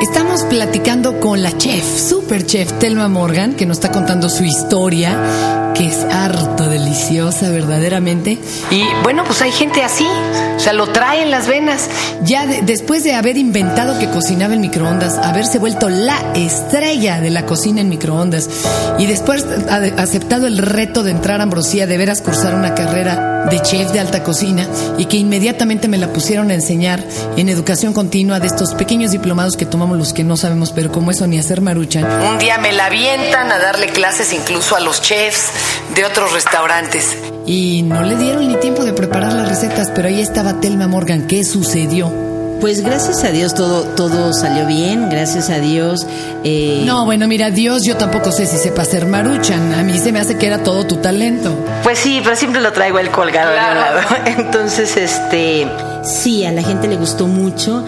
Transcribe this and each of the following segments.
Estamos platicando con la chef, super chef Telma Morgan, que nos está contando su historia, que es harto deliciosa, verdaderamente. Y bueno, pues hay gente así, o sea, lo trae en las venas. Ya de- después de haber inventado que cocinaba en microondas, haberse vuelto la estrella de la cocina en microondas y después ha aceptado el reto de entrar a Ambrosía, de veras cursar una carrera de chef de alta cocina y que inmediatamente me la pusieron a enseñar en educación continua de estos pequeños diplomados que tomamos los que no sabemos, pero como eso ni hacer maruchan. Un día me la avientan a darle clases incluso a los chefs de otros restaurantes. Y no le dieron ni tiempo de preparar las recetas, pero ahí estaba Telma Morgan. ¿Qué sucedió? Pues gracias a Dios todo, todo salió bien, gracias a Dios. eh, No, bueno, mira, Dios, yo tampoco sé si sepa hacer maruchan. A mí se me hace que era todo tu talento. Pues sí, pero siempre lo traigo el colgado de un lado. Entonces, este, sí, a la gente le gustó mucho.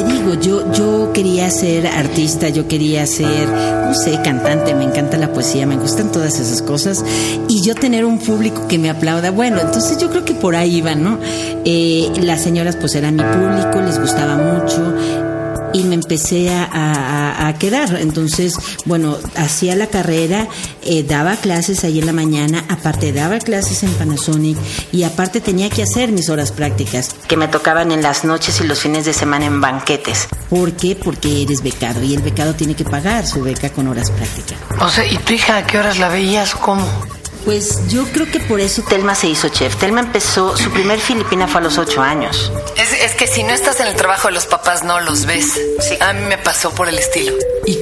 Te digo, yo, yo quería ser artista, yo quería ser, no sé, cantante, me encanta la poesía, me gustan todas esas cosas. Y yo tener un público que me aplauda, bueno, entonces yo creo que por ahí iba, ¿no? Eh, las señoras pues eran mi público, les gustaba mucho y me empecé a, a- a quedar. Entonces, bueno, hacía la carrera, eh, daba clases ahí en la mañana, aparte daba clases en Panasonic y aparte tenía que hacer mis horas prácticas, que me tocaban en las noches y los fines de semana en banquetes. ¿Por qué? Porque eres becado y el becado tiene que pagar su beca con horas prácticas. O sea, ¿y tu hija a qué horas la veías? ¿Cómo? Pues yo creo que por eso Telma se hizo chef. Telma empezó, su primer filipina fue a los ocho años. Es, es que si no estás en el trabajo de los papás, no los ves. A mí me pasó por el estilo. Y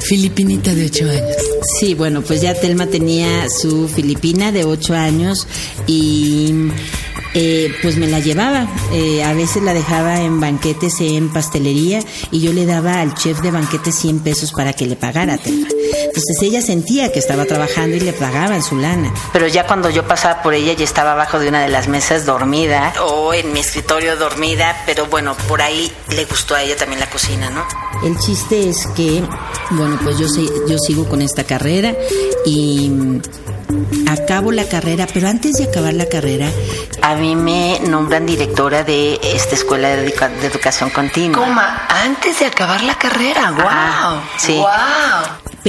Filipinita de ocho años. Sí, bueno, pues ya Telma tenía su Filipina de ocho años y eh, pues me la llevaba. Eh, a veces la dejaba en banquetes en pastelería y yo le daba al chef de banquetes 100 pesos para que le pagara. Entonces ella sentía que estaba trabajando y le pagaban su lana. Pero ya cuando yo pasaba por ella ya estaba abajo de una de las mesas dormida o en mi escritorio dormida, pero bueno, por ahí le gustó a ella también la cocina, ¿no? El chiste es que, bueno, pues yo, yo sigo con esta carrera y acabo la carrera, pero antes de acabar la carrera, a mí me nombran directora de esta escuela de, educa- de educación continua. Coma, antes de acabar la carrera. ¡Wow! Sí. ¡Wow!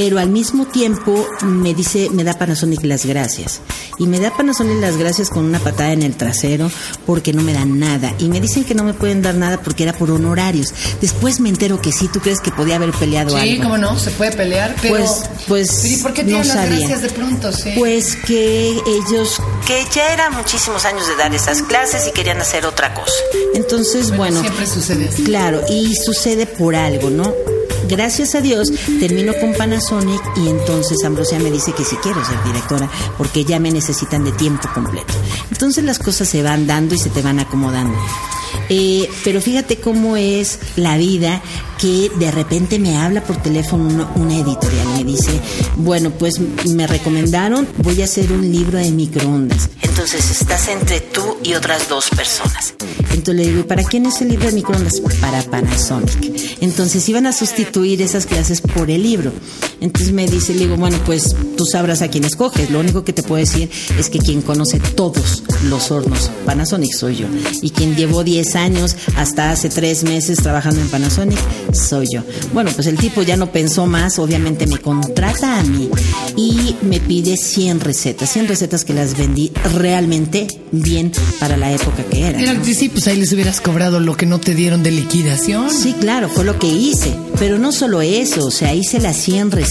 Pero al mismo tiempo me dice, me da Panasonic las gracias. Y me da Panasonic las gracias con una patada en el trasero porque no me dan nada. Y me dicen que no me pueden dar nada porque era por honorarios. Después me entero que sí, ¿tú crees que podía haber peleado Sí, algo? cómo no, se puede pelear, pero. Pues, pues, Pero ¿y por qué no las sabía. gracias de pronto? Sí. Pues que ellos, que ya eran muchísimos años de dar esas clases y querían hacer otra cosa. Entonces, bueno, Siempre sucede así. claro, y sucede por algo, ¿no? Gracias a Dios termino con Panasonic y entonces Ambrosia me dice que si quiero ser directora porque ya me necesitan de tiempo completo. Entonces las cosas se van dando y se te van acomodando. Eh, pero fíjate cómo es la vida que de repente me habla por teléfono una, una editorial y me dice, bueno, pues me recomendaron, voy a hacer un libro de microondas. Entonces estás entre tú y otras dos personas. Entonces le digo, ¿y ¿para quién es el libro de microondas? Para Panasonic. Entonces iban a sustituir esas clases por el libro. Entonces me dice, le digo, bueno, pues tú sabrás a quién escoges. Lo único que te puedo decir es que quien conoce todos los hornos Panasonic soy yo. Y quien llevó 10 años hasta hace 3 meses trabajando en Panasonic soy yo. Bueno, pues el tipo ya no pensó más, obviamente me contrata a mí y me pide 100 recetas. 100 recetas que las vendí realmente bien para la época que era. Sí, pues ahí les hubieras cobrado lo que no te dieron de liquidación. Sí, claro, fue lo que hice. Pero no solo eso, o sea, hice las 100 recetas,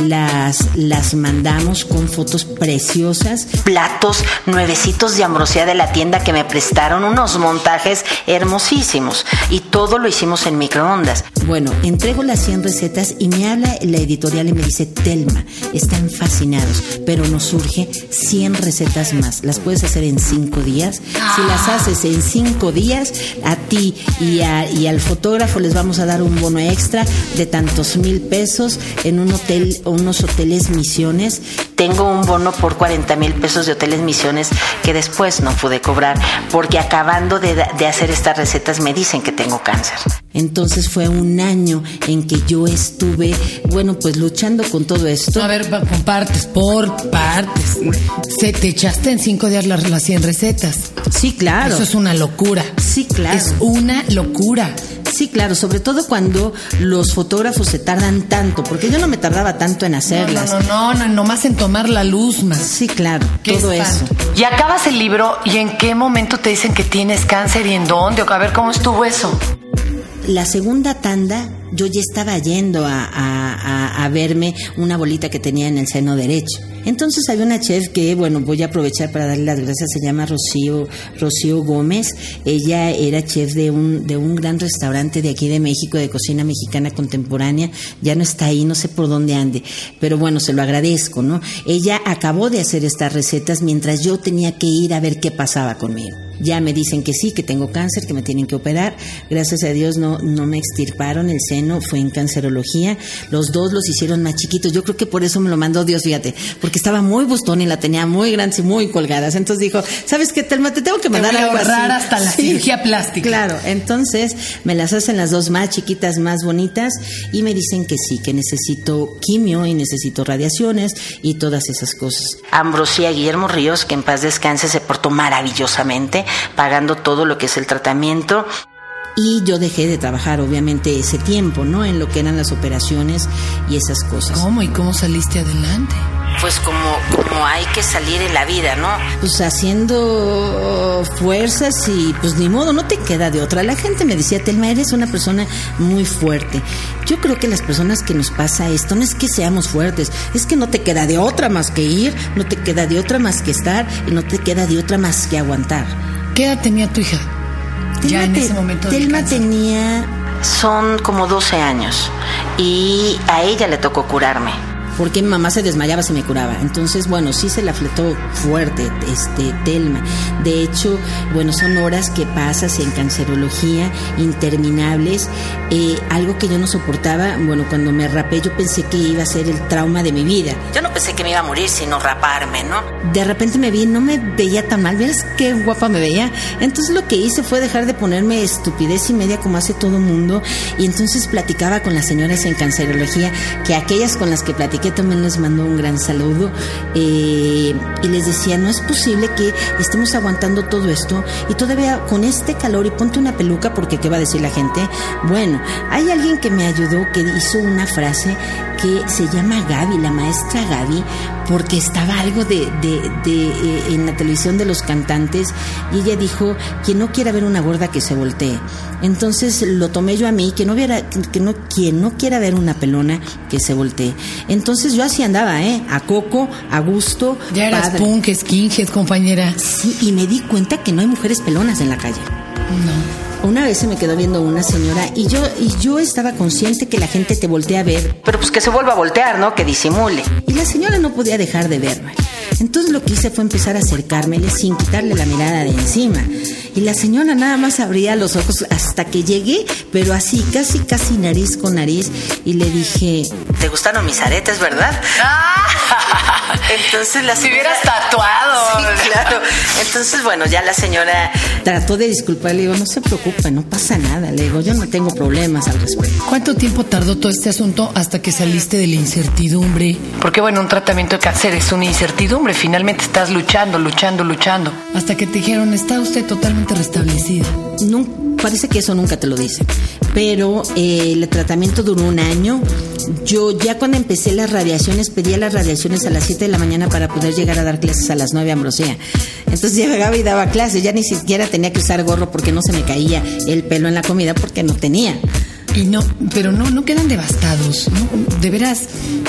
las, las mandamos con fotos preciosas. Platos nuevecitos de ambrosía de la tienda que me prestaron, unos montajes hermosísimos. Y todo lo hicimos en microondas. Bueno, entrego las 100 recetas y me habla la editorial y me dice, Telma, están fascinados, pero nos surge 100 recetas más. Las puedes hacer en 5 días. Si las haces en 5 días, a ti y, a- y al fotógrafo les vamos a dar un bono extra de tantos mil pesos en un hotel o unos hoteles misiones tengo un bono por 40 mil pesos de hoteles misiones que después no pude cobrar porque acabando de, de hacer estas recetas me dicen que tengo cáncer. Entonces fue un año en que yo estuve, bueno, pues luchando con todo esto. A ver, por partes, por partes. Se te echaste en cinco días las, las 100 recetas. Sí, claro. Eso es una locura. Sí, claro. Es una locura. Sí, claro, sobre todo cuando los fotógrafos se tardan tanto, porque yo no me tardaba tanto en hacerlas. No, no, no, no, nomás en tomar la luz más. Sí, claro, Qué todo espanto. eso. Y acabas el libro y en qué momento te dicen que tienes cáncer y en dónde. A ver cómo estuvo eso. La segunda tanda, yo ya estaba yendo a, a- a- verme una bolita que tenía en el seno derecho. Entonces había una chef que, bueno, voy a aprovechar para darle las gracias, se llama Rocío, Rocío Gómez. Ella era chef de un, de un gran restaurante de aquí de México, de cocina mexicana contemporánea. Ya no está ahí, no sé por dónde ande, pero bueno, se lo agradezco, ¿no? Ella acabó de hacer estas recetas mientras yo tenía que ir a ver qué pasaba conmigo. Ya me dicen que sí, que tengo cáncer, que me tienen que operar. Gracias a Dios no, no me extirparon el seno, fue en cancerología. Los dos los hicieron más chiquitos. Yo creo que por eso me lo mandó Dios, fíjate, porque estaba muy bustón y la tenía muy grandes y muy colgadas. Entonces dijo, ¿sabes qué, Telma? Te tengo que Te mandar voy a algo así". ahorrar hasta la cirugía plástica. Claro, entonces me las hacen las dos más chiquitas, más bonitas y me dicen que sí, que necesito quimio y necesito radiaciones y todas esas cosas. Ambrosía Guillermo Ríos, que en paz descanse, se portó maravillosamente, pagando todo lo que es el tratamiento. Y yo dejé de trabajar, obviamente, ese tiempo, ¿no? En lo que eran las operaciones y esas cosas. ¿Cómo y cómo saliste adelante? Pues como, como hay que salir en la vida, ¿no? Pues haciendo fuerzas y pues ni modo, no te queda de otra. La gente me decía, Telma, eres una persona muy fuerte. Yo creo que las personas que nos pasa esto no es que seamos fuertes, es que no te queda de otra más que ir, no te queda de otra más que estar y no te queda de otra más que aguantar. ¿Qué edad tenía tu hija? Ya en te- ese momento del Telma tenía... Son como 12 años y a ella le tocó curarme. Porque mi mamá se desmayaba si me curaba. Entonces, bueno, sí se la fletó fuerte, este, Telma. De hecho, bueno, son horas que pasas en cancerología, interminables. Eh, algo que yo no soportaba, bueno, cuando me rapé yo pensé que iba a ser el trauma de mi vida. Yo no pensé que me iba a morir sino raparme, ¿no? De repente me vi, no me veía tan mal, ¿ves qué guapa me veía? Entonces lo que hice fue dejar de ponerme estupidez y media como hace todo mundo y entonces platicaba con las señoras en cancerología, que aquellas con las que platiqué también les mando un gran saludo eh, y les decía, no es posible que estemos aguantando todo esto y todavía con este calor y ponte una peluca porque ¿qué va a decir la gente? Bueno, hay alguien que me ayudó que hizo una frase que se llama Gaby, la maestra Gaby, porque estaba algo de, de- de, eh, en la televisión de los cantantes y ella dijo, quien no quiera ver una gorda que se voltee. Entonces lo tomé yo a mí, que no viera, que no, quien no quiera ver una pelona que se voltee. Entonces yo así andaba, ¿eh? A coco, a gusto. Ya eras padre. punk, skinhead, compañera. Sí, y me di cuenta que no hay mujeres pelonas en la calle. No. Una vez se me quedó viendo una señora y yo y yo estaba consciente que la gente te voltea a ver, pero pues que se vuelva a voltear, ¿no? Que disimule. Y la señora no podía dejar de verme. Entonces lo que hice fue empezar a acercármele sin quitarle la mirada de encima. Y la señora nada más abría los ojos hasta que llegué, pero así, casi, casi nariz con nariz. Y le dije, ¿te gustaron mis aretes, verdad? Entonces la Si señora... hubieras tatuado. Sí, claro. Entonces, bueno, ya la señora trató de disculpar. Le digo, no se preocupe, no pasa nada. Le digo, yo no tengo problemas al respecto. ¿Cuánto tiempo tardó todo este asunto hasta que saliste de la incertidumbre? Porque bueno, un tratamiento de cáncer es una incertidumbre. Finalmente estás luchando, luchando, luchando. Hasta que te dijeron, está usted totalmente restablecida. No, parece que eso nunca te lo dicen. Pero eh, el tratamiento duró un año. Yo ya cuando empecé las radiaciones, pedía las radiaciones a las 7 de la mañana para poder llegar a dar clases a las 9 a Ambrosía. Entonces llegaba y daba clases. Ya ni siquiera tenía que usar gorro porque no se me caía el pelo en la comida porque no tenía. Y no, pero no, no quedan devastados. ¿no? De veras,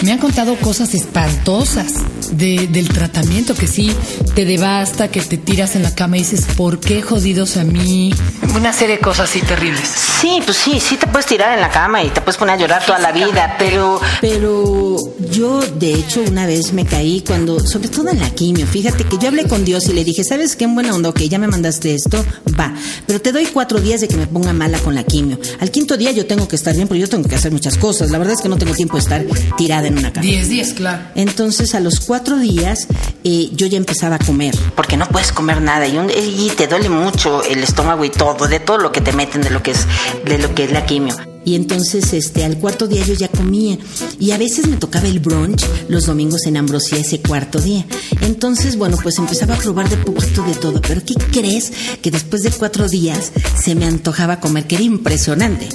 me han contado cosas espantosas de, del tratamiento, que sí te devasta, que te tiras en la cama y dices, ¿por qué jodidos a mí? Una serie de cosas así terribles. Sí, pues sí, sí te puedes tirar en la cama y te puedes poner a llorar toda la vida, pero... Pero yo, de hecho, una vez me caí cuando, sobre todo en la quimio, fíjate que yo hablé con Dios y le dije, ¿sabes qué? En buena onda, ok, ya me mandaste esto, va, pero te doy cuatro días de que me ponga mala con la quimio. Al quinto día yo tengo que estar bien, porque yo tengo que hacer muchas cosas. La verdad es que no tengo tiempo de estar tirada en una cama. Diez días, claro. Entonces, a los cuatro días, eh, yo ya empezaba a comer. Porque no puedes comer nada y, un- y te duele mucho el estómago y todo, de todo lo que te meten, de lo que es, de lo que es la quimio. Y entonces, este, al cuarto día yo ya comía. Y a veces me tocaba el brunch los domingos en Ambrosía ese cuarto día. Entonces, bueno, pues empezaba a probar de poquito de todo. Pero ¿qué crees? Que después de cuatro días se me antojaba comer, que era impresionante.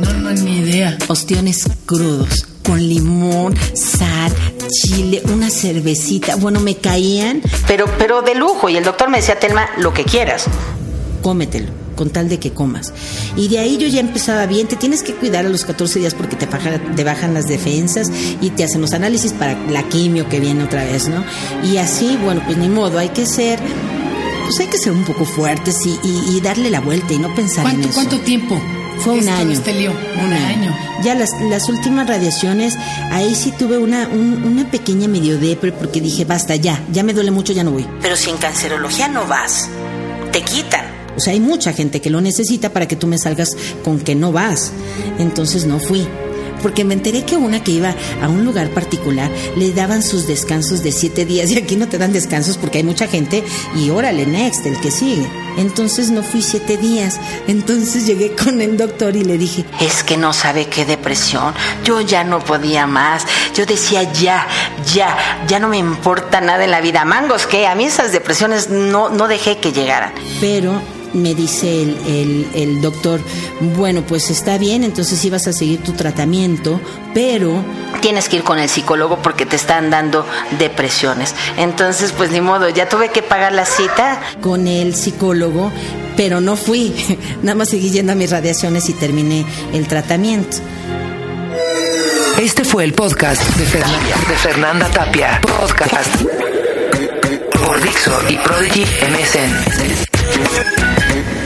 No, no, ni idea. Ostiones crudos, con limón, sal, chile, una cervecita. Bueno, me caían, Pero, pero de lujo. Y el doctor me decía, Telma, lo que quieras. cómetelo, con tal de que comas. Y de ahí yo ya empezaba bien, te tienes que cuidar a los 14 días porque te bajan, te bajan las defensas y te hacen los análisis para la quimio que viene otra vez, ¿no? Y así, bueno, pues ni modo, hay que ser, pues hay que ser un poco fuertes y, y- y darle la vuelta y no pensar en ¿Cuánto, eso. cuánto tiempo? Fue un año. Este lío. Un, año. Ya las, las últimas radiaciones, ahí sí tuve una, un- una pequeña medio depre porque dije, basta, ya, ya me duele mucho, ya no voy. Pero si en cancerología no vas, te quitan. O sea, hay mucha gente que lo necesita para que tú me salgas con que no vas. Entonces no fui. Porque me enteré que una que iba a un lugar particular le daban sus descansos de siete días y aquí no te dan descansos porque hay mucha gente y órale, next, el que sigue. Entonces no fui siete días. Entonces llegué con el doctor y le dije, Es que no sabe qué depresión. Yo ya no podía más. Yo decía, ya, ya, ya no me importa nada en la vida. Mangos, que a mí esas depresiones no, no dejé que llegaran. pero me dice el, el- el doctor, bueno, pues está bien, entonces ibas a seguir tu tratamiento, pero Tienes que ir con el psicólogo porque te están dando depresiones. Entonces, pues ni modo, ya tuve que pagar la cita. con el psicólogo, pero no fui. Nada más seguí yendo a mis radiaciones y terminé el tratamiento. Este fue el podcast de Fernanda, de Fernanda Tapia. Podcast por Dixo y Prodigy MSN. Thank you.